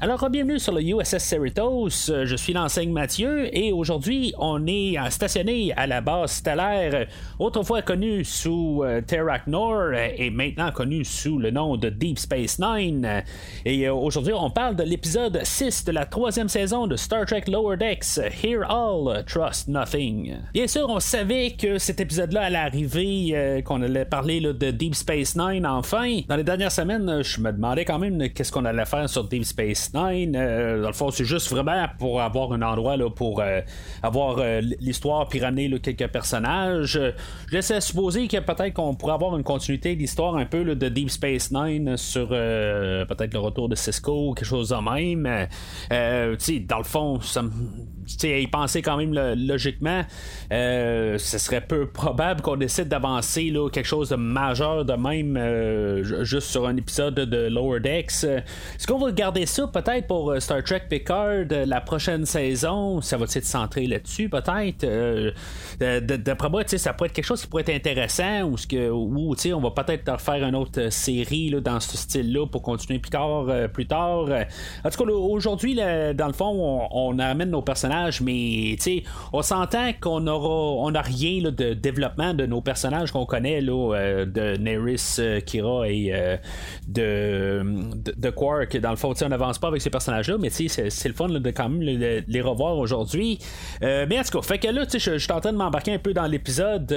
Alors, bienvenue sur le USS Cerritos. Je suis l'enseigne Mathieu et aujourd'hui, on est stationné à la base stellaire, autrefois connue sous euh, Terrak Nor et maintenant connue sous le nom de Deep Space Nine. Et euh, aujourd'hui, on parle de l'épisode 6 de la troisième saison de Star Trek Lower Decks, Hear All, Trust Nothing. Bien sûr, on savait que cet épisode-là allait arriver, euh, qu'on allait parler de Deep Space Nine enfin. Dans les dernières semaines, je me demandais quand même qu'est-ce qu'on allait faire sur Deep Space Nine. Euh, dans le fond, c'est juste vraiment pour avoir un endroit là, pour euh, avoir euh, l'histoire puis ramener quelques personnages. J'essaie de supposer que peut-être qu'on pourrait avoir une continuité d'histoire un peu de Deep Space Nine sur peut-être le retour de Cisco ou quelque chose de même. dans le fond, ça y penser quand même logiquement, ce serait peu probable qu'on décide d'avancer quelque chose de majeur de même juste sur un épisode de Lower Decks. Est-ce qu'on va garder ça peut-être pour euh, Star Trek Picard la prochaine saison? Ça va être centré là-dessus peut-être? D'après moi, ça pourrait être quelque chose qui pourrait être intéressant ou, que, ou on va peut-être faire une autre série là, dans ce style-là pour continuer Picard plus tard. En tout cas, aujourd'hui, dans le fond, on, amène nos personnages mais on s'entend qu'on aura rien de développement de nos personnages qu'on connaît euh, de Neris, euh, Kira et euh, de, de, Quark. Dans le fond, on n'avance pas avec ces personnages-là, mais c'est le fun de quand même les revoir aujourd'hui. mais en tout cas, fait que là, je suis en train de m'embarquer un peu dans l'épisode,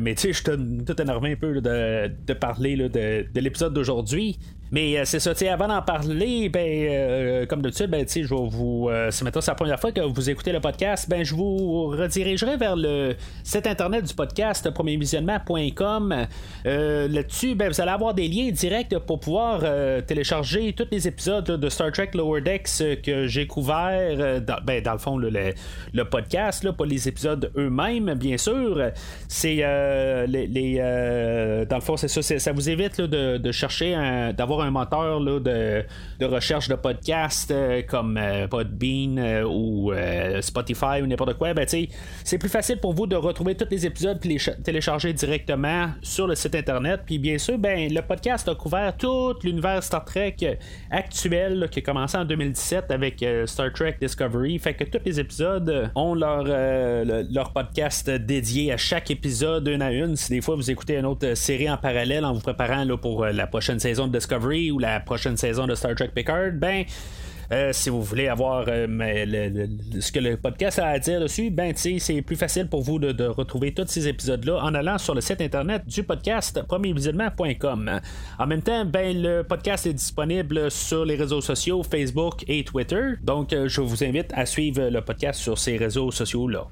mais je suis tout énervé un peu de, parler de l'épisode d'aujourd'hui. Mais c'est ça, avant d'en parler, ben, comme d'habitude, ben, je vais vous. c'est maintenant la première fois que vous écoutez le podcast, ben, je vous redirigerai vers le site internet du podcast premiervisionnement.com. Euh, là-dessus, ben, vous allez avoir des liens directs pour pouvoir euh, télécharger tous les épisodes de Star Trek Lower Decks que j'ai couverts euh, dans, ben, dans le fond, le, le, podcast, là, pas les épisodes eux-mêmes, bien sûr. C'est les, dans le fond, c'est ça, ça vous évite de, chercher d'avoir moteur là, de, de, recherche de podcast comme Podbean ou Spotify ou n'importe quoi, ben, c'est plus facile pour vous de retrouver tous les épisodes et les télécharger directement sur le site internet. Puis bien sûr, ben, le podcast a couvert tout l'univers Star Trek actuel qui a commencé en 2017 avec euh, Star Trek Discovery. Fait que tous les épisodes ont leur, euh, leur podcast dédié à chaque épisode, une à une. Si des fois vous écoutez une autre série en parallèle en vous préparant là, pour euh, la prochaine saison de Discovery ou la prochaine saison de Star Trek Picard, ben euh, si vous voulez avoir euh, ce que le podcast a à dire dessus, ben c'est plus facile pour vous de, retrouver tous ces épisodes-là en allant sur le site internet du podcast premiervisionnement.com. En même temps, ben le podcast est disponible sur les réseaux sociaux Facebook et Twitter. Donc euh, je vous invite à suivre le podcast sur ces réseaux sociaux-là.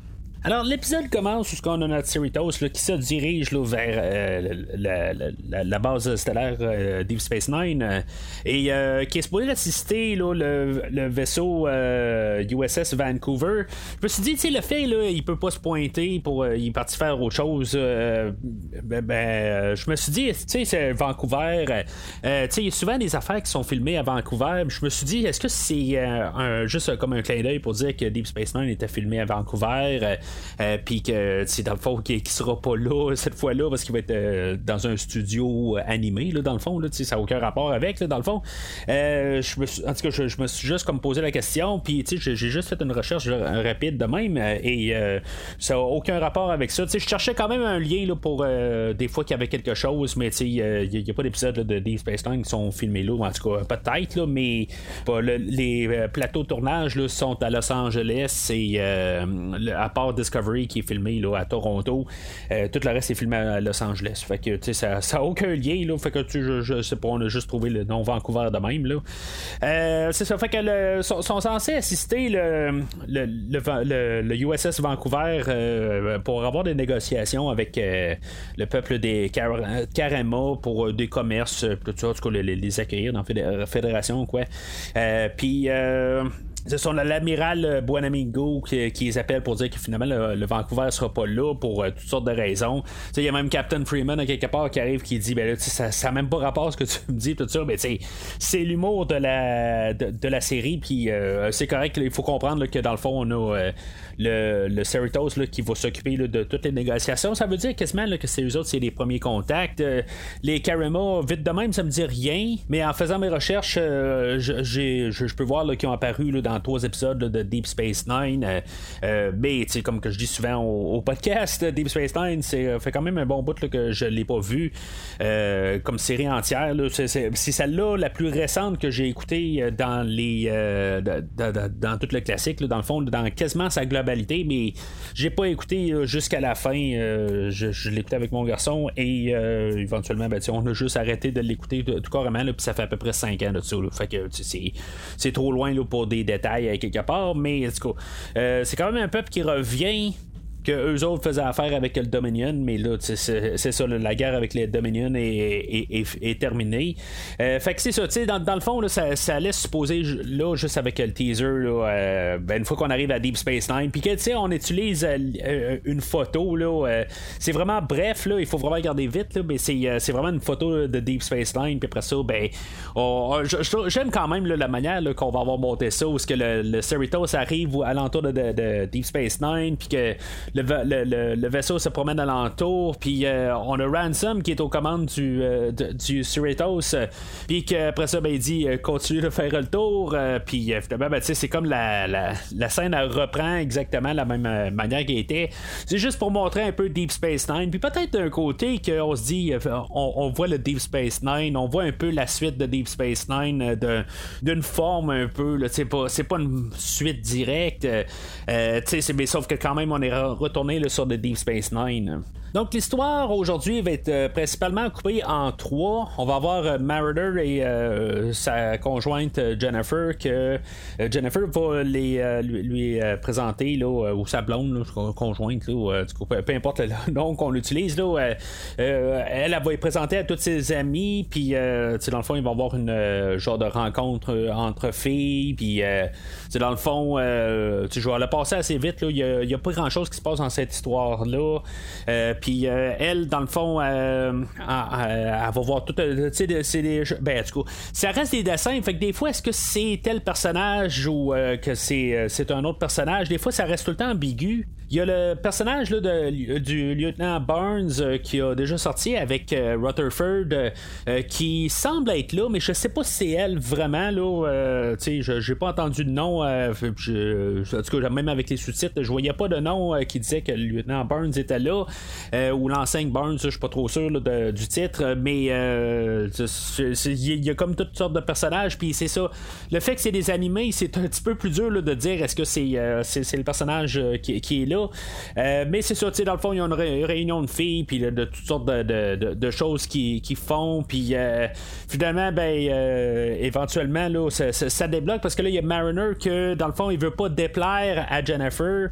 Alors, l'épisode commence où on a notre Cerritos qui se dirige là, vers euh, la, base stellaire euh, Deep Space Nine euh, et qui est supposé assister là, le, vaisseau USS Vancouver. Je me suis dit, le fait, là, il peut pas se pointer pour il est parti faire autre chose. Ben, ben, je me suis dit, tu c'est Vancouver. il y a souvent des affaires qui sont filmées à Vancouver. Je me suis dit, est-ce que c'est juste comme un clin d'œil pour dire que Deep Space Nine était filmé à Vancouver? Euh, puis que c'est dans le fond qui, sera pas là cette fois-là parce qu'il va être euh, dans un studio animé là, dans le fond là, ça n'a aucun rapport avec là, dans le fond. Euh, je me en tout cas je, me suis juste comme posé la question puis j'ai juste fait une recherche rapide de même et ça n'a aucun rapport avec ça. Je cherchais quand même un lien là, pour des fois qu'il y avait quelque chose mais il n'y a, pas d'épisode de Deep Space Nine qui sont filmés là en tout cas peut-être mais les plateaux de tournage sont à Los Angeles et à part Discovery qui est filmé là, à Toronto. Euh, tout le reste est filmé à Los Angeles. Fait que ça n'a aucun lien. Là, fait que je, je sais pas, on a juste trouvé le nom Vancouver de même. Là. Euh, c'est ça. Fait sont, censés assister le, le, le, USS Vancouver euh, pour avoir des négociations avec le peuple des Karama pour des commerces, tout ça, en tout cas, les, les accueillir dans la fédération. quoi. Puis ce sont l'amiral Buonamingo qui, qui, les appelle pour dire que finalement le, Vancouver sera pas là pour toutes sortes de raisons. Il y a même Captain Freeman à quelque part qui arrive qui dit ben là, ça n'a même pas rapport à ce que tu me dis tout ça, mais c'est l'humour de la de, la série puis c'est correct, il faut comprendre que dans le fond on a le, le Cerritos qui va s'occuper de toutes les négociations. Ça veut dire quasiment que c'est eux autres, c'est les premiers contacts. Euh, les Karama, vite de même, ça me dit rien, mais en faisant mes recherches, euh, je, peux voir qu'ils ont apparu dans trois épisodes de Deep Space Nine. Euh, mais comme que je dis souvent au, podcast, Deep Space Nine, c'est fait quand même un bon bout que je l'ai pas vu comme série entière. C'est celle-là la plus récente que j'ai écoutée dans les dans, tout le classique, dans le fond, dans quasiment sa globalité, mais j'ai pas écouté euh, jusqu'à la fin. Euh, je, l'ai écouté avec mon garçon et euh, éventuellement, ben, on a juste arrêté de l'écouter tout carrément. Puis ça fait à peu près 5 ans de ça. C'est trop loin pour des détails quelque part. Mais c'est quand même un peuple qui revient que eux autres faisaient affaire avec le Dominion, mais là, c'est ça, la guerre avec les Dominion est, terminée. Euh, fait que c'est ça, tu sais, dans, le fond, là, ça, ça, laisse supposer, là, juste avec le teaser, là, euh, ben, une fois qu'on arrive à Deep Space Nine, puis que, tu sais, on utilise euh, une photo, là, c'est vraiment bref, là, il faut vraiment regarder vite, là, mais c'est vraiment une photo de Deep Space Nine, puis après ça, ben, j'aime quand même la manière qu'on va avoir monté ça, où ce que le, le Cerritos arrive à l'entour de, de, Deep Space Nine, puis que le, vaisseau se promène alentour, puis euh, on a Ransom qui est aux commandes du, euh, du Cerritos, euh, puis qu'après ça, ben, il dit continue de faire le tour, puis finalement, ben, c'est comme la, la, scène elle reprend exactement la même manière qu'elle était. C'est juste pour montrer un peu Deep Space Nine, puis peut-être d'un côté qu'on se dit, on, voit le Deep Space Nine, on voit un peu la suite de Deep Space Nine d'une forme un peu, c'est pas, pas une suite directe, mais sauf que quand même on est retourner le sur de Deep Space Nine. Donc l'histoire aujourd'hui va être euh, principalement coupée en trois. On va avoir euh, et euh, sa conjointe Jennifer que Jennifer va les, lui, présenter là, ou sa blonde conjointe là, peu, importe le nom qu'on utilise là, elle, elle, va y présenter à tous ses amis puis dans le fond il va y avoir une genre de rencontre entre filles puis dans le fond je vais le passer assez vite il n'y a, pas grand chose qui se passe dans cette histoire là puis euh, elle, dans le fond, euh, elle, va voir tout. Euh, c'est des. Ben, du coup, ça reste des dessins. Fait que des fois, est-ce que c'est tel personnage ou que c'est, c'est un autre personnage? Des fois, ça reste tout le temps ambigu. Il y a le personnage là, de, du lieutenant Barnes qui a déjà sorti avec Rutherford qui semble être là, mais je sais pas si c'est elle vraiment. Là, sais, j'ai pas entendu de nom. Je, en tout cas, même avec les sous-titres, je voyais pas de nom qui disait que le lieutenant Barnes était là. Euh, ou l'enseigne Burns, je suis pas trop sûr du titre, mais euh, il y a comme toutes sortes de personnages, puis c'est ça. Le fait que c'est des animés, c'est un petit peu plus dur de dire est-ce que euh, c'est le personnage qui, est là. Mais c'est ça, tu sais, dans le fond, il y a une, réunion de filles, puis de toutes sortes de, choses qui, qui font, puis finalement, ben, éventuellement, là, ça, débloque parce que là, il y a Mariner que, dans le fond, il veut pas déplaire à Jennifer,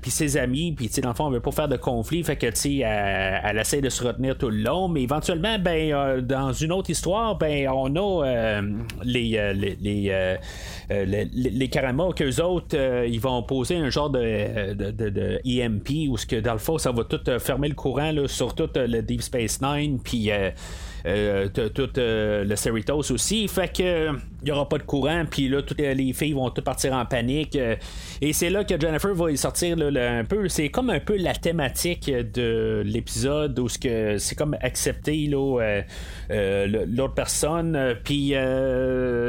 puis ses amis, puis dans le fond, il veut pas faire de conflit, fait que elle, essaie de se retenir tout le long, mais éventuellement, ben, euh, dans une autre histoire, ben, on a euh, les, euh, les, les, les, Karama qu'eux autres, ils vont poser un genre de, de, EMP où ce que dans le fond, ça va tout fermer le courant sur tout le Deep Space Nine, puis euh, tout euh, le Cerritos aussi. Fait que il n'y aura pas de courant, puis là, toutes les filles vont toutes partir en panique. Euh, et c'est là que Jennifer va y sortir un peu. C'est comme un peu la thématique de l'épisode où c'est comme accepter l'autre personne. Puis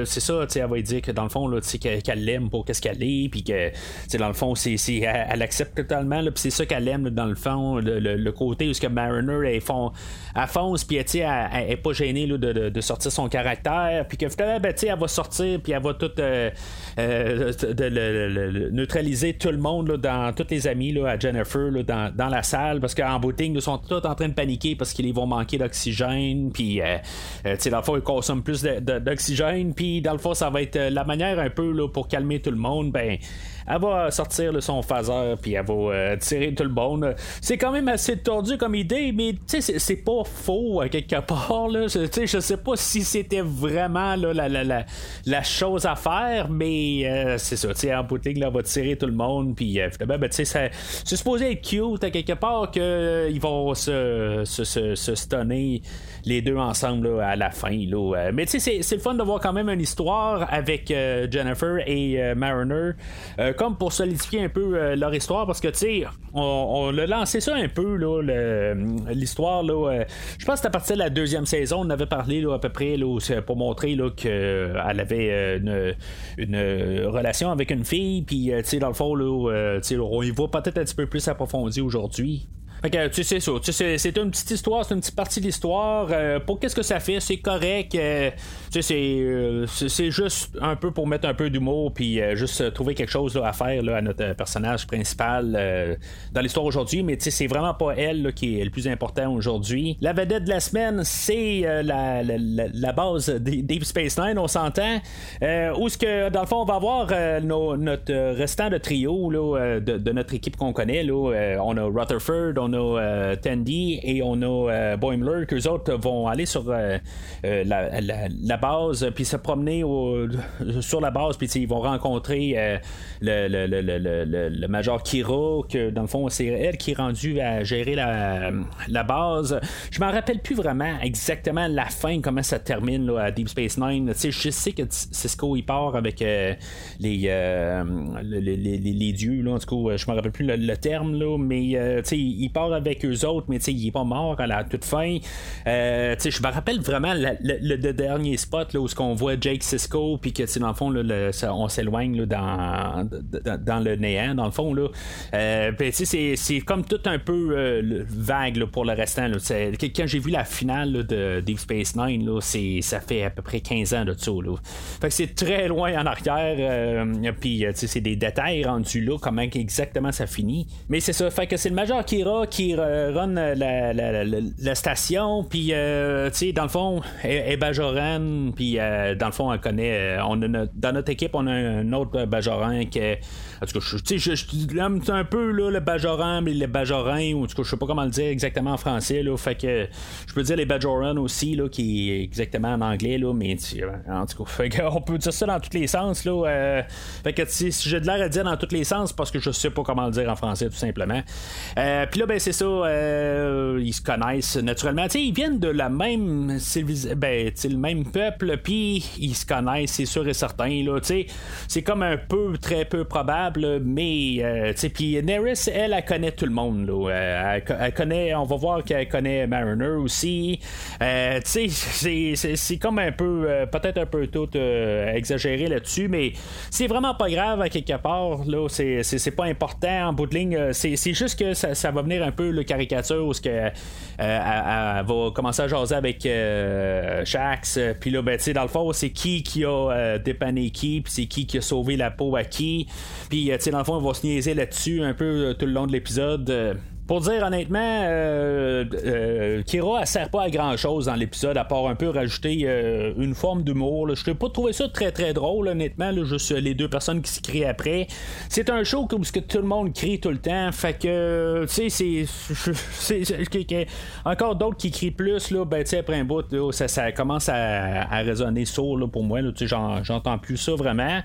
c'est ça, elle va dire que dans le fond, qu'elle l'aime pour qu'est-ce qu'elle est, puis que dans le fond, c'est, elle, accepte totalement. Puis c'est ça qu'elle aime dans le fond, le, côté où ce que Mariner elle, font, elle fonce, puis elle, elle est pas gênée de, sortir son caractère, puis que finalement, ben, elle va sortir, puis elle va tout euh, euh, neutraliser tout le monde, dans tous les amis là, à Jennifer dans, la salle, parce qu'en booting, ils sont tous en train de paniquer parce qu'ils vont manquer d'oxygène, puis euh, dans le fond, ils consomment plus d'oxygène, puis dans le fond, ça va être la manière un peu là, pour calmer tout le monde, ben elle va sortir le son phaser, puis elle va tirer tout le monde. C'est quand même assez tordu comme idée, mais c'est pas faux à quelque part. Là. Je, sais pas si c'était vraiment là, la, la, la, chose à faire, mais c'est ça. En bout de ligne, là, elle va tirer tout le monde, puis ben, c'est supposé être cute à quelque part qu'ils vont se, se, se, se stunner les deux ensemble à la fin. Là. Euh, mais tu sais, c'est le fun de voir quand même une histoire avec euh, Jennifer et euh, Mariner, comme pour solidifier un peu leur histoire, parce que tu sais, on, a lancé ça un peu, l'histoire. je pense que à partir de la deuxième saison, on avait parlé à peu près là, pour montrer qu'elle avait une, relation avec une fille, puis tu sais, dans le fond, là, on y voit peut-être un petit peu plus approfondi aujourd'hui. Tu sais, ça. c'est une petite histoire, c'est une petite partie de l'histoire. Euh, pour qu'est-ce que ça fait, c'est correct. Euh, euh, c'est juste un peu pour mettre un peu d'humour, puis juste trouver quelque chose à faire à notre personnage principal dans l'histoire aujourd'hui. Mais tu sais, c'est vraiment pas elle qui est le plus important aujourd'hui. La vedette de la semaine, c'est la, la, base des Deep Space Nine, on s'entend. où ce que, dans le fond, on va avoir notre restant de trio de, notre équipe qu'on connaît. On a Rutherford, on a euh, Tandy et on a euh, Boimler, qu'eux autres vont aller sur euh, la, base, puis se promener sur la base, puis ils vont rencontrer le, Major Kira, que dans le fond, c'est elle qui est rendue à gérer la, base. Je m'en rappelle plus vraiment exactement la fin, comment ça termine à Deep Space Nine. je sais que Cisco il part avec les, les, dieux, là, en tout cas, je me rappelle plus le, terme, là, mais il part avec eux autres, mais il est pas mort à la toute fin. Euh, je me rappelle vraiment le, dernier spot là, où on voit Jake Cisco, puis que dans le fond, on s'éloigne dans, dans, le néant, dans le fond. Là. Euh, c'est, comme tout un peu euh, vague pour le restant. Là. Quand j'ai vu la finale de Deep Space Nine, là, ça fait à peu près 15 ans de ça. Là. Fait que c'est très loin en arrière. puis c'est des détails rendus là, comment exactement ça finit. Mais c'est ça. Fait que c'est le Major Kira qui run la, la, station, puis euh, tu sais, dans le fond, elle est Bajoran, puis euh, dans le fond, elle connaît. Euh, on a dans notre équipe, on a un autre Bajoran qui est en tout cas, je, je, je un peu là, le Bajoran, mais les Bajorans, ou en tout cas, je sais pas comment le dire exactement en français. Là, fait que je peux dire les Bajoran aussi, là, qui est exactement en anglais, là, mais en tout cas, on peut dire ça dans tous les sens. Là, fait que si j'ai de l'air à dire dans tous les sens, parce que je sais pas comment le dire en français, tout simplement. Puis là, ben, c'est ça, euh, ils se connaissent naturellement. ils viennent de la même ben, le même peuple, puis ils se connaissent, c'est sûr et certain. Là, c'est comme un peu, très peu probable mais euh, puis Neris, elle, elle connaît tout le monde. Euh, elle, connaît, on va voir qu'elle connaît Mariner aussi. Euh, c'est comme un peu, peut-être un peu tout exagéré là-dessus, mais c'est vraiment pas grave à quelque part. Là, c'est pas important en bout de ligne. C'est juste que ça, va venir un peu le caricature où que, elle, va commencer à jaser avec Shax. Puis là, ben, dans le fond, c'est qui qui a dépanné qui, puis c'est qui qui a sauvé la peau à qui. Puis, euh, tu sais, dans le fond, on va se niaiser là-dessus un peu euh, tout le long de l'épisode. Pour dire honnêtement, euh, euh, Kira, elle sert pas à grand chose dans l'épisode, à part un peu rajouter euh, une forme d'humour. Je n'ai pas trouvé ça très très drôle, honnêtement, juste les deux personnes qui se crient après. C'est un show où que tout le monde crie tout le temps, fait que, tu sais, c'est. Encore d'autres qui crient plus, là, ben, après un bout, ça, commence à, résonner sourd pour moi, j'entends plus ça vraiment.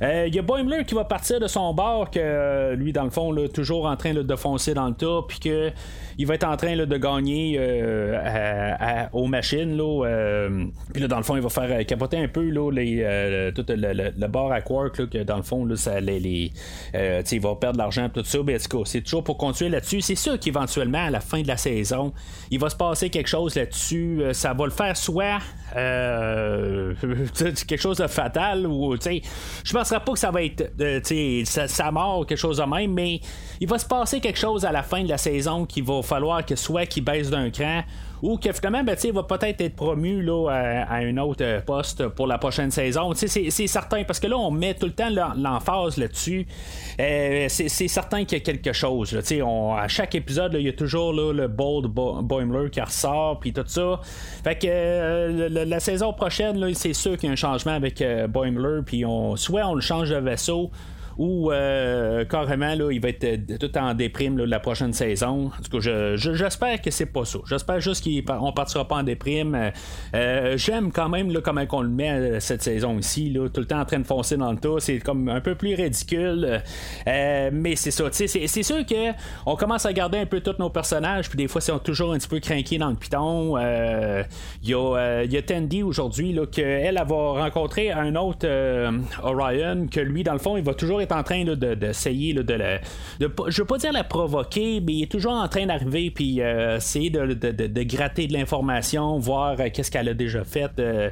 Il y a Boimler qui va partir de son bord, que lui, dans le fond, toujours en train de foncer dans le tas puis qu'il va être en train de gagner euh, aux machines. Là, euh, puis là, dans le fond, il va faire capoter un peu là, les, euh, tout le, bar à Quark, que dans le fond, là, ça, les, il va perdre de l'argent, tout ça. Mais c'est toujours pour continuer là-dessus. C'est sûr qu'éventuellement, à la fin de la saison, il va se passer quelque chose là-dessus. ça va le faire soit quelque chose de fatal ou je ne penserais pas que ça va être sa, sa mort quelque chose de même, mais il va se passer quelque chose à la fin de la saison qu'il va falloir que soit qu'il baisse d'un cran ou que finalement, ben, il va peut-être être promu là, à, un autre euh, poste pour la prochaine saison. C'est, c'est certain, parce que là, on met tout le temps l'emphase là-dessus. Euh, c'est, certain qu'il y a quelque chose. Là, on, à chaque épisode, il y a toujours le Bold Boimler qui ressort, puis tout ça. Fait que euh, la, saison prochaine, c'est sûr qu'il y a un changement avec Boimler, puis on, soit on le change de vaisseau, ou euh, carrément là, il va être euh, tout en déprime la prochaine saison. En tout cas, j'espère que c'est pas ça. J'espère juste qu'on partira pas en déprime. Euh, j'aime quand même comment on le met cette saison ici, tout le temps en train de foncer dans le tas. C'est comme un peu plus ridicule. mais c'est ça. C'est sûr que on commence à garder un peu tous nos personnages, puis des fois, c'est toujours un petit peu craqué dans le piton. Il y, a, Tandy aujourd'hui qu'elle va rencontrer un autre Orion que lui, dans le fond, il va toujours en train d'essayer de, de, de, je veux pas dire la provoquer, mais il est toujours en train d'arriver puis euh, essayer de, gratter de l'information, voir euh, qu'est-ce qu'elle a déjà fait euh,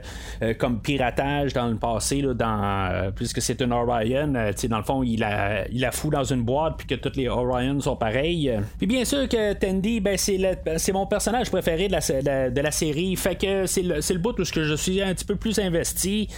comme piratage dans le passé, là, dans, puisque c'est une Orion, dans le fond, il la, il fout dans une boîte puis que toutes les Orions sont pareils. Puis bien sûr que Tandy, ben, c'est mon personnage préféré de la, de la série, fait que c'est le, le bout où je suis un petit peu plus investi.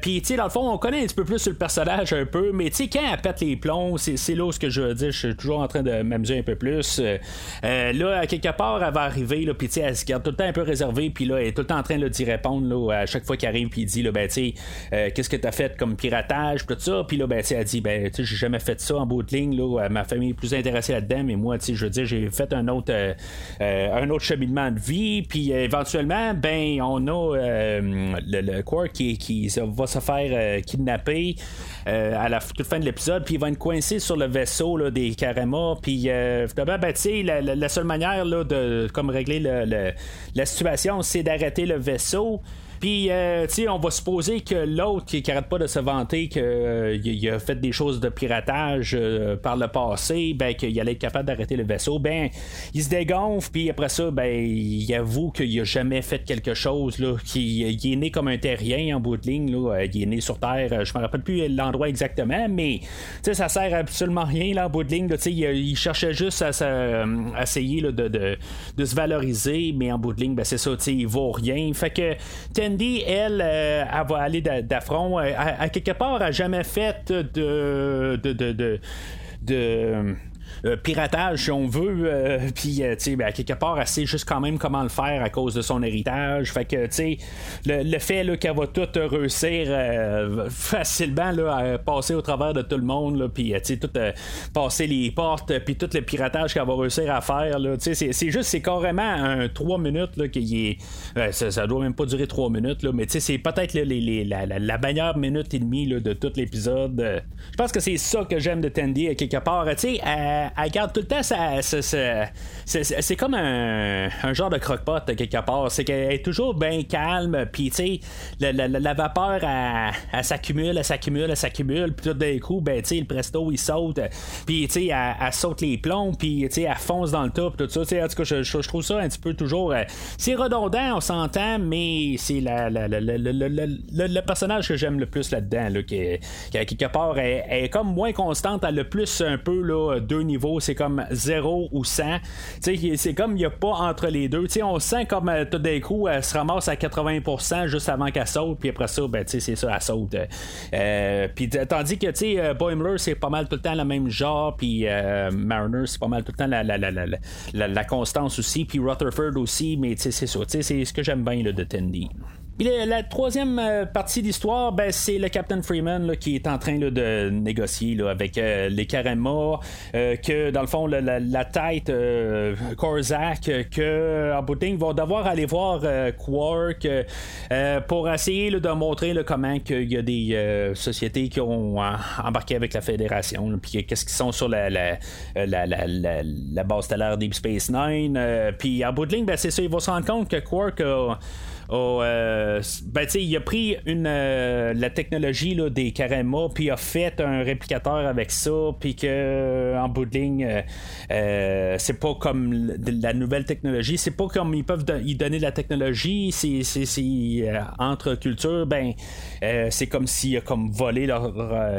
puis, tu sais, dans le fond, on connaît un petit peu plus sur le personnage un peu, mais tu sais, quand elle pète les plombs, c'est là ce que je veux dire. Je suis toujours en train de m'amuser un peu plus. Euh, euh, là, à quelque part, elle va arriver, là, puis tu sais, elle se garde tout le temps un peu réservée, puis là, elle est tout le temps en train d'y répondre, là, à chaque fois qu'elle arrive, puis il dit, là, ben, tu sais, euh, qu'est-ce que t'as fait comme piratage, tout ça, puis là, ben, tu elle dit, ben, tu sais, j'ai jamais fait ça en bout de ligne, là, ma famille est plus intéressée là-dedans, mais moi, tu sais, je veux dire, j'ai fait un autre, un autre cheminement de vie, puis éventuellement, ben, on a le, le Quark qui, qui va se faire kidnapper à la toute fin de l'épisode puis il va être coincé sur le vaisseau des Karama. Puis euh, ben, la, la, seule manière là, de comme régler la situation, c'est d'arrêter le vaisseau. Puis, euh, tu sais, on va supposer que l'autre qui, n'arrête pas de se vanter qu'il euh, a fait des choses de piratage euh, par le passé, ben, qu'il allait être capable d'arrêter le vaisseau, ben, il se dégonfle, puis après ça, ben, il avoue qu'il a jamais fait quelque chose, là, qu'il est né comme un terrien en bout de ligne, là, il est né sur Terre, je me rappelle plus l'endroit exactement, mais, tu sais, ça sert absolument rien, là, en bout de ligne, tu sais, il, cherchait juste à, essayer de, de, se valoriser, mais en bout de ligne, ben, c'est ça, tu sais, il vaut rien. Fait que, Cindy, elle, euh, elle va aller d'affront. Euh, à, quelque part, elle n'a jamais fait de, de, de, de euh, piratage, si on veut. Euh, puis, euh, tu sais, ben, quelque part, elle sait juste quand même comment le faire à cause de son héritage. Fait que, tu sais, le, fait qu'elle va tout réussir facilement là, à passer au travers de tout le monde, puis, tu sais, tout passer les portes, puis tout le piratage qu'elle va réussir à faire, tu sais, c'est juste, c'est carrément un 3 minutes qui est. Ça, ça, doit même pas durer 3 minutes, là, mais tu sais, c'est peut-être la, la, meilleure minute et demie là, de tout l'épisode. Je pense que c'est ça que j'aime de Tandy, à quelque part. Tu sais, elle garde tout le temps ça, c'est comme un, genre de croque-pot quelque part. C'est qu'elle est toujours bien calme, puis tu sais, la, vapeur, elle, s'accumule, elle s'accumule, elle s'accumule, puis tout d'un coup, ben tu sais, le presto il saute, puis tu sais, elle, saute les plombs, puis tu sais, elle fonce dans le top, tout ça. En tout cas, je, trouve ça un petit peu toujours. Euh, c'est redondant, on s'entend, mais c'est le personnage que j'aime le plus là-dedans, là, qui, quelque part est, est, comme moins constante, elle a le plus un peu là, deux niveaux c'est comme 0 ou 100. C'est comme il n'y a pas entre les deux. on sent comme euh, tout d'un coup, elle se ramasse à 80% juste avant qu'elle saute, puis après ça, ben, c'est ça, elle saute. Euh, tandis que euh, Boimler, c'est pas mal tout le temps le même genre, puis Mariner, c'est pas mal tout le temps la, la, la, la constance aussi, puis Rutherford aussi, mais c'est ça, c'est ce que j'aime bien de Tandy la, troisième euh, partie d'histoire, ben, c'est le Captain Freeman qui est en train de négocier avec euh, les Karama, euh, que dans le fond, la, tête Korzak, que en bout de vont devoir aller voir Quark pour essayer de montrer comment il y a des sociétés qui ont embarqué avec la Fédération, puis qu'est-ce qu'ils sont sur la, la, la, base stellaire Deep Space Nine. puis en bout de ligne, ben, c'est ça, ils vont se rendre compte que Quark a Oh, euh, ben, il a pris une, euh, la technologie là, des Karema, puis a fait un réplicateur avec ça, puis que en bout de ligne, euh, c'est pas comme la nouvelle technologie, c'est pas comme ils peuvent y donner de la technologie, c'est, entre cultures, ben, c'est comme s'ils a comme volé leur,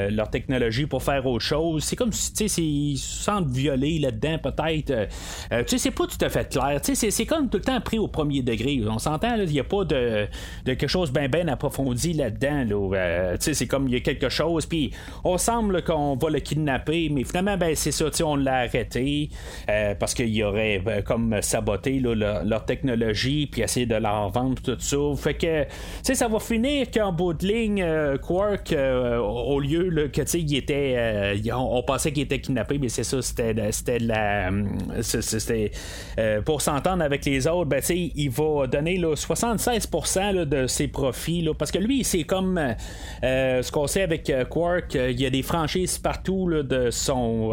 leur technologie pour faire autre chose. C'est comme si, ils se sentent violés là-dedans, peut-être. tu sais, c'est pas tout à fait clair. C'est, comme tout le temps pris au premier degré. On s'entend, il n'y a pas de, quelque chose bien ben approfondi là-dedans. Là. c'est comme il y a quelque chose, puis on semble qu'on va le kidnapper, mais finalement, ben, c'est ça, on l'a arrêté parce qu'il aurait ben, comme saboté leur, technologie, puis essayer de leur vendre tout ça. Fait que, ça va finir qu'en bout de ligne, Quark, au lieu que, il était. on, pensait qu'il était kidnappé, mais c'est ça, c'était, c'était la. Pour s'entendre avec les autres, ben, il va donner là, 76% de ses profits. parce que lui, c'est comme euh, ce qu'on sait avec euh, Quark, euh, il y a des franchises partout de, son,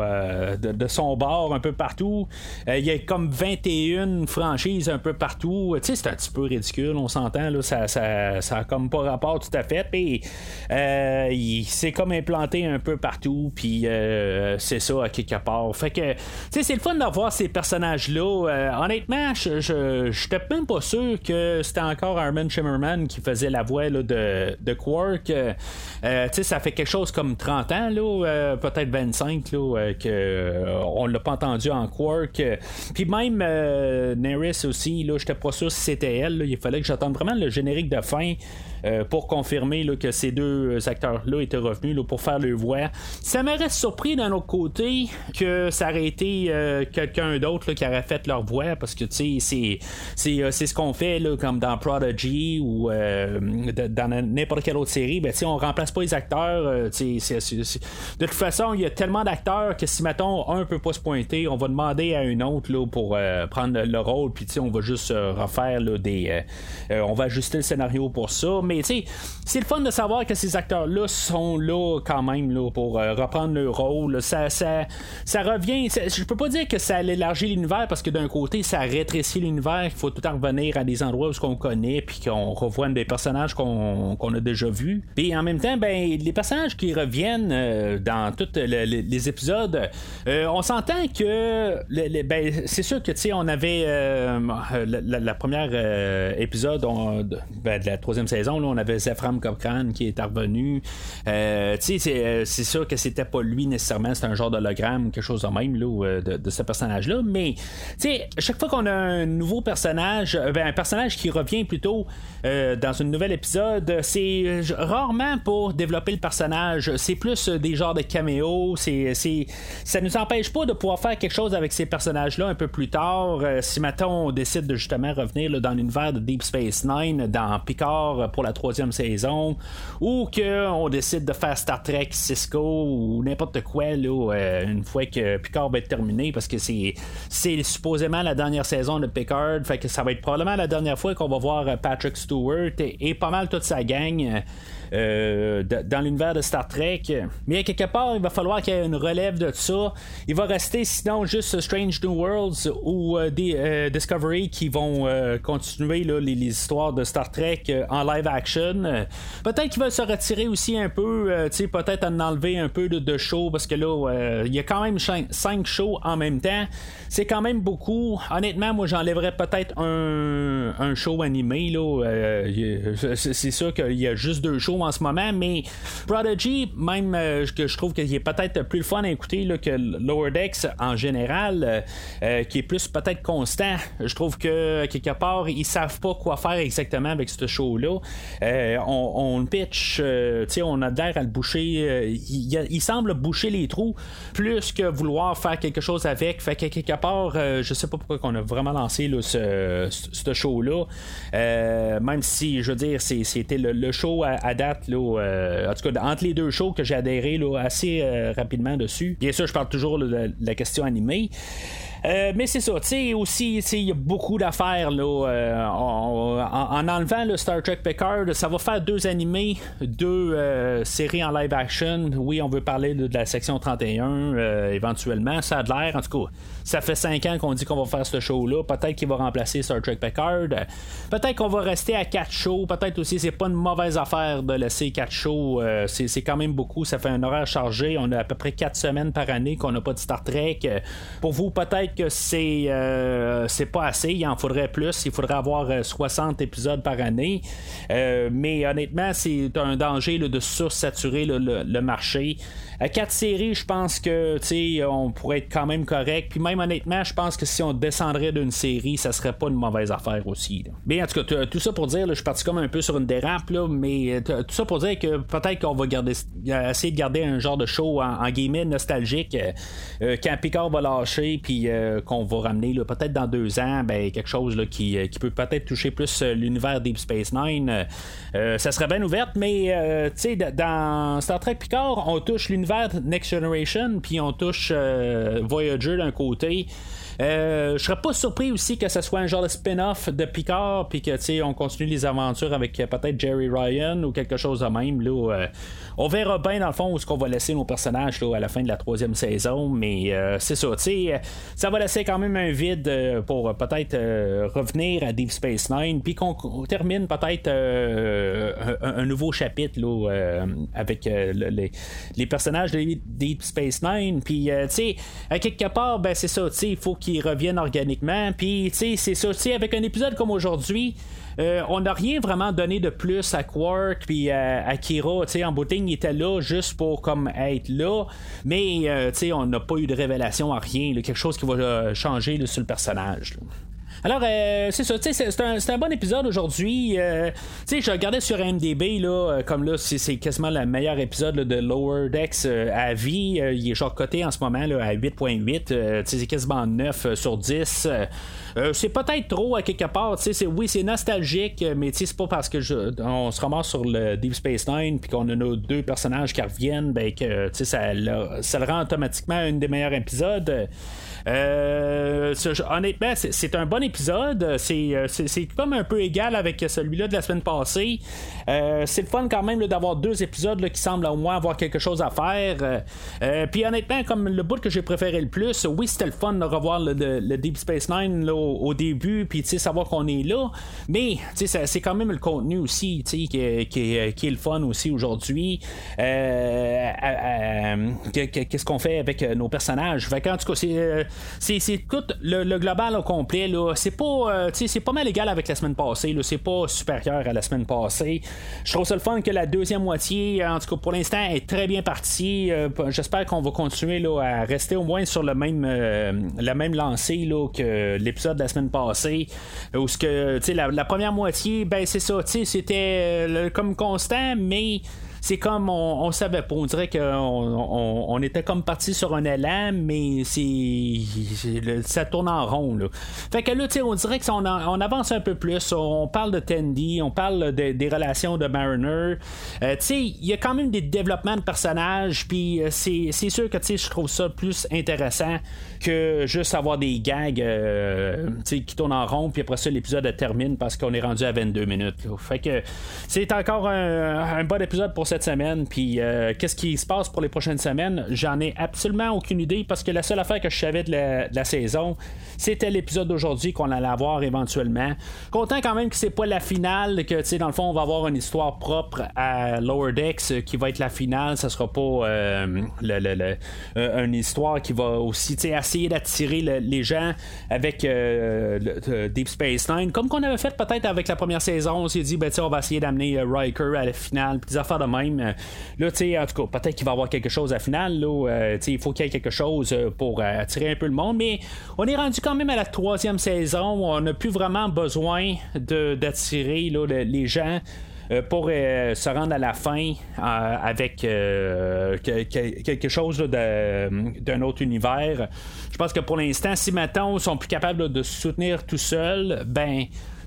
de, son bord, un peu partout. il y a comme 21 franchises un peu partout. c'est un petit peu ridicule, on s'entend. Ça, ça, ça a comme pas rapport tout à fait. Et il s'est comme implanté un peu partout. Puis c'est ça à quelque part. Fait que, c'est le fun d'avoir ces personnages-là. honnêtement, je, j'étais même pas sûr que c'était encore Armin Shimmerman qui faisait la voix de, de Quark. Euh, euh, ça fait quelque chose comme 30 ans, euh, peut-être 25, là, que on l'a pas entendu en Quark. Puis même Neris aussi, là, j'étais pas sûr si c'était elle. il fallait que j'attende vraiment le générique de fin. Euh, pour confirmer que ces deux acteurs-là étaient revenus pour faire leur voix. Ça m'aurait surpris d'un autre côté que ça aurait été euh, quelqu'un d'autre qui aurait fait leur voix parce que c'est, c'est, euh, c'est ce qu'on fait là, comme dans Prodigy ou dans n'importe quelle autre série. Ben, on remplace pas les acteurs. de toute façon, il y a tellement d'acteurs que si mettons un peut pas se pointer, on va demander à un autre là, pour prendre le rôle, puis on va juste refaire des. on va ajuster le scénario pour ça mais tu c'est le fun de savoir que ces acteurs-là sont là quand même là, pour euh, reprendre leur rôle. Ça, ça, ça revient. je peux pas dire que ça élargit l'univers parce que d'un côté, ça rétrécit l'univers. Il faut tout en revenir à des endroits où ce qu'on connaît puis qu'on revoit des personnages qu'on, a déjà vus. Puis en même temps, ben les personnages qui reviennent euh, dans tous les épisodes, euh, on s'entend que ben, c'est sûr que tu sais, on avait la, première épisode ben, de la troisième saison on avait Zephram Cochrane qui est revenu. Euh, euh, c'est sûr que c'était pas lui nécessairement, c'est un genre d'hologramme, quelque chose de même là, euh, de, ce personnage-là. Mais chaque fois qu'on a un nouveau personnage, ben, un personnage qui revient plutôt dans un nouvel épisode, c'est rarement pour développer le personnage. C'est plus des genres de caméos. C'est, ça nous empêche pas de pouvoir faire quelque chose avec ces personnages-là un peu plus tard. si maintenant on décide de justement revenir dans l'univers de Deep Space Nine, dans Picard pour la troisième saison, ou qu'on décide de faire Star Trek Cisco ou n'importe quoi là, euh, une fois que Picard va être terminé, parce que c'est, c'est supposément la dernière saison de Picard, fait que ça va être probablement la dernière fois qu'on va voir euh, Patrick Stewart et, pas mal toute sa gang. Euh, dans l'univers de Star Trek. Mais quelque part, il va falloir qu'il y ait une relève de ça. Il va rester sinon juste Strange New Worlds ou des, Discovery qui vont continuer les, histoires de Star Trek en live action. Euh, peut-être qu'il va se retirer aussi un peu, euh, peut-être en enlever un peu de, de show parce que là, euh, il y a quand même 5 shows en même temps. C'est quand même beaucoup. Honnêtement, moi, j'enlèverais peut-être un, un, show animé. C'est sûr qu'il y a juste deux shows en ce moment, mais Prodigy, même que je trouve qu'il est peut-être plus le fun à écouter là, que Lower Decks en général, qui est plus peut-être constant. Je trouve que quelque part, ils savent pas quoi faire exactement avec ce show-là. Euh, on, pitch, euh, on a l'air à le boucher. Euh, il, semble boucher les trous plus que vouloir faire quelque chose avec. Fait que quelque part, je sais pas pourquoi on a vraiment lancé ce, show-là. même si, je veux dire, c'était le, show à, date, là, en tout cas, entre les deux shows que j'ai adhéré assez rapidement dessus. Bien sûr, je parle toujours de la question animée. Euh, mais c'est ça, tu sais, aussi, il y a beaucoup d'affaires là, euh, en, enlevant le Star Trek Picard, ça va faire deux animés, deux euh, séries en live action. Oui, on veut parler de, la section 31 éventuellement, ça a de l'air, en tout cas. Ça fait cinq ans qu'on dit qu'on va faire ce show-là. Peut-être qu'il va remplacer Star Trek Picard. Peut-être qu'on va rester à quatre shows. Peut-être aussi c'est pas une mauvaise affaire de laisser quatre shows. c'est quand même beaucoup. Ça fait un horaire chargé. On a à peu près quatre semaines par année qu'on n'a pas de Star Trek. Pour vous, peut-être peut-être que c'est euh, c'est pas assez, il en faudrait plus, il faudrait avoir 60 épisodes par année. mais honnêtement, c'est un danger de sursaturer le, marché. À quatre séries, je pense que on pourrait être quand même correct. Puis même honnêtement, je pense que si on descendrait d'une série, ça serait pas une mauvaise affaire aussi. Mais en tout cas, tout ça pour dire, je suis parti comme un peu sur une dérape, là, mais tout ça pour dire que peut-être qu'on va garder, essayer de garder un genre de show en, en gaming nostalgique quand Picard va lâcher, puis qu'on va ramener peut-être dans deux ans, ben, quelque chose là, qui, peut peut-être toucher plus l'univers Deep Space Nine. ça serait bien ouverte, mais dans Star Trek Picard, on touche l'univers Next Generation, puis on touche euh, Voyager d'un côté. Euh, je serais pas surpris aussi que ce soit un genre de spin-off de Picard, puis que tu sais on continue les aventures avec euh, peut-être Jerry Ryan ou quelque chose de même. Là, euh, on verra bien dans le fond où ce qu'on va laisser nos personnages là, à la fin de la troisième saison, mais c'est ça, tu sais, ça va laisser quand même un vide pour peut-être revenir à Deep Space Nine, puis qu'on termine peut-être un, nouveau chapitre là, avec les, personnages de Deep Space Nine, puis tu sais, à quelque part, ben c'est ça, tu sais, il faut reviennent organiquement. Puis, tu sais, c'est ça. avec un épisode comme aujourd'hui, euh, on n'a rien vraiment donné de plus à Quark puis à, Kira. Tu sais, en boutique, il était là juste pour comme être là. Mais, euh, tu sais, on n'a pas eu de révélation à rien. quelque chose qui va euh, changer sur le personnage. Alors, euh, c'est ça, c'est un, un, bon épisode aujourd'hui. Euh, tu sais, je regardais sur MDB, là, euh, comme là, c'est quasiment le meilleur épisode de Lower Decks à vie. il est genre coté en ce moment là, à 8.8. c'est quasiment 9 sur 10. c'est peut-être trop à quelque part. C'est, oui, c'est nostalgique, mais c'est pas parce que je, on se ramasse sur le Deep Space Nine puis qu'on a nos deux personnages qui reviennent ben, que ça, ça le rend automatiquement un des meilleurs épisodes. Euh, honnêtement, c'est un bon épisode. Euh, c'est comme un peu égal avec celui-là de la semaine passée. Euh, c'est le fun quand même d'avoir deux épisodes qui semblent au moins avoir quelque chose à faire. Puis honnêtement, comme le bout que j'ai préféré le plus, oui, c'était le fun de revoir le, Deep Space Nine au, début, puis savoir qu'on est là. Mais c'est quand même le contenu aussi qui, qui, est le fun aussi aujourd'hui. Qu'est-ce qu'on fait avec nos personnages? Fait en tout cas, c'est c'est, tout le, global au complet. C'est pas, euh, pas mal égal avec la semaine passée. C'est pas supérieur à la semaine passée. Je trouve ça le fun que la deuxième moitié, en tout cas pour l'instant, est très bien partie. Euh, j'espère qu'on va continuer là, à rester au moins sur le même, euh, la même lancée là, que l'épisode de la semaine passée. Où ce que, la, la première moitié, ben c'est ça, c'était comme constant, mais c'est comme on, savait pas. On dirait qu'on on, était comme parti sur un élan, mais c'est ça tourne en rond. Là. Fait que là, on dirait qu'on on avance un peu plus. On parle de Tandy, on parle des relations de Mariner. Euh, il y a quand même des développements de personnages, puis euh, c'est sûr que je trouve ça plus intéressant que juste avoir des gags euh, qui tournent en rond, puis après ça, l'épisode termine parce qu'on est rendu à 22 minutes. C'est encore un, bon épisode pour cette semaine. Puis euh, qu'est-ce qui se passe pour les prochaines semaines? J'en ai absolument aucune idée parce que la seule affaire que je savais de la, saison, c'était l'épisode d'aujourd'hui qu'on allait avoir éventuellement. Content quand même que c'est pas la finale, que dans le fond, on va avoir une histoire propre à Lower Decks euh, qui va être la finale. Ça sera pas une histoire qui va aussi essayer d'attirer les gens avec Deep Space Nine. Comme qu'on avait fait peut-être avec la première saison, on s'est dit, ben, on va essayer d'amener Riker à la finale, puis des affaires de même. Euh, là, tu sais, en tout cas, peut-être qu'il va y avoir quelque chose à la finale. Euh, il faut qu'il y ait quelque chose euh, pour attirer un peu le monde. Mais on est rendu quand même à la troisième saison. On n'a plus vraiment besoin d'attirer les gens. Pour se rendre à la fin avec quelque chose d'un autre univers. Je pense que pour l'instant, si maintenant ils sont plus capables de se soutenir tout seuls, ben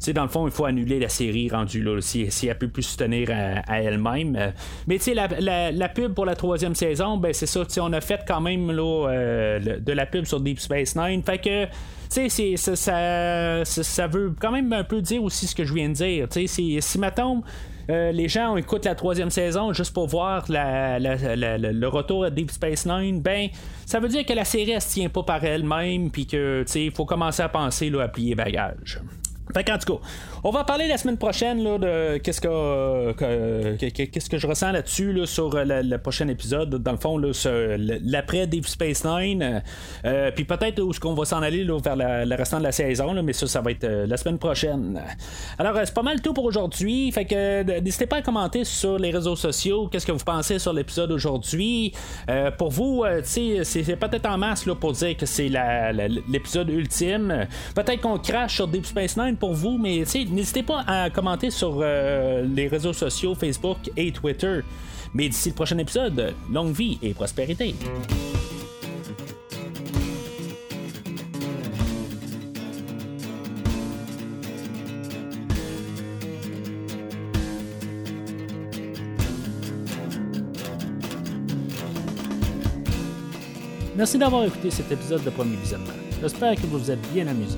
dans le fond, il faut annuler la série rendue là, si, si elle peut plus se tenir à, elle-même. Euh, mais tu sais, la, pub pour la troisième saison, ben c'est ça, on a fait quand même euh, de la pub sur Deep Space Nine. Fait que tu sais, ça, ça, ça, veut quand même un peu dire aussi ce que je viens de dire. Tu sais, si maintenant euh, les gens écoutent la troisième saison juste pour voir le retour à Deep Space Nine, ben ça veut dire que la série elle se tient pas par elle-même, puis que il faut commencer à penser à plier bagage. Fait qu'en tout cas, on va parler la semaine prochaine là, de qu'est-ce que, qu'est-ce que je ressens là-dessus là, sur le, prochain épisode. Dans le fond, l'après Deep Space Nine. Euh, puis peut-être où est-ce qu'on va s'en aller là, vers le restant de la saison, mais ça, ça va être euh, la semaine prochaine. Alors, euh, c'est pas mal tout pour aujourd'hui. Fait que n'hésitez pas à commenter sur les réseaux sociaux. Qu'est-ce que vous pensez sur l'épisode d'aujourd'hui. pour vous, c'est, c'est peut-être en masse là, pour dire que c'est l'épisode ultime. Peut-être qu'on crache sur Deep Space Nine pour vous, mais n'hésitez pas à commenter sur euh, les réseaux sociaux, Facebook et Twitter. Mais d'ici le prochain épisode, longue vie et prospérité. Merci d'avoir écouté cet épisode de Premier Visionnement. J'espère que vous vous êtes bien amusé.